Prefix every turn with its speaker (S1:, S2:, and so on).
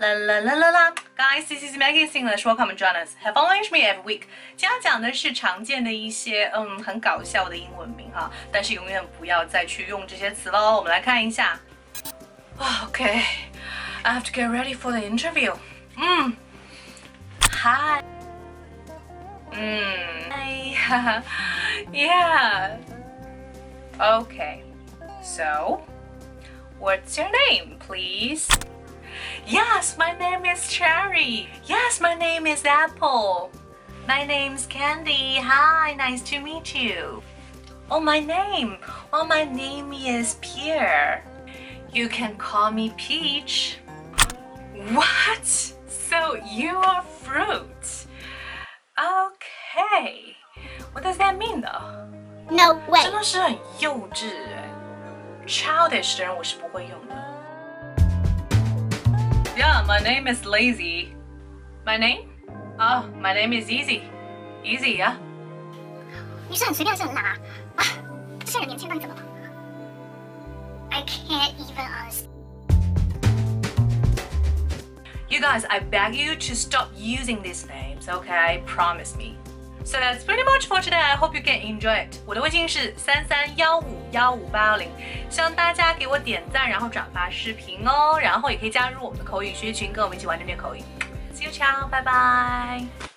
S1: La la la la la. Guys, this is Maggie English. Welcome join us. Have fun with me every week. 今天讲的是常见的一些嗯很搞笑的英文名哈，但是永远不要再去用这些词喽。我们来看一下。Okay, I have to get ready for the interview. 嗯，Hi. 嗯，Hi. Yeah. Okay. So, what's your name, please? Yes, my name is Cherry. Yes, my name is Apple. My name's Candy. Hi, nice to meet you. Oh, my name. Well, my name is Pierre. You can call me Peach. What? So you are fruit. Okay. What does that mean though?
S2: No way.
S1: 真的是很幼稚哎，childish 的人我是不会用的。 Yeah, my name is Lazy. My name? Oh, my name is Easy. Easy, yeah.
S2: 你是很随便，是很懒啊！啊，这些人年轻到底怎么了？I can't even understand.
S1: You guys, I beg you to stop using these names, okay? Promise me. So that's pretty much for today. I hope you can enjoy it. 我的微信是三三幺五幺五八幺零，希望大家给我点赞，然后转发视频哦，然后也可以加入我们的口语学习群，跟我们一起玩这边口语。See you, ciao, bye bye.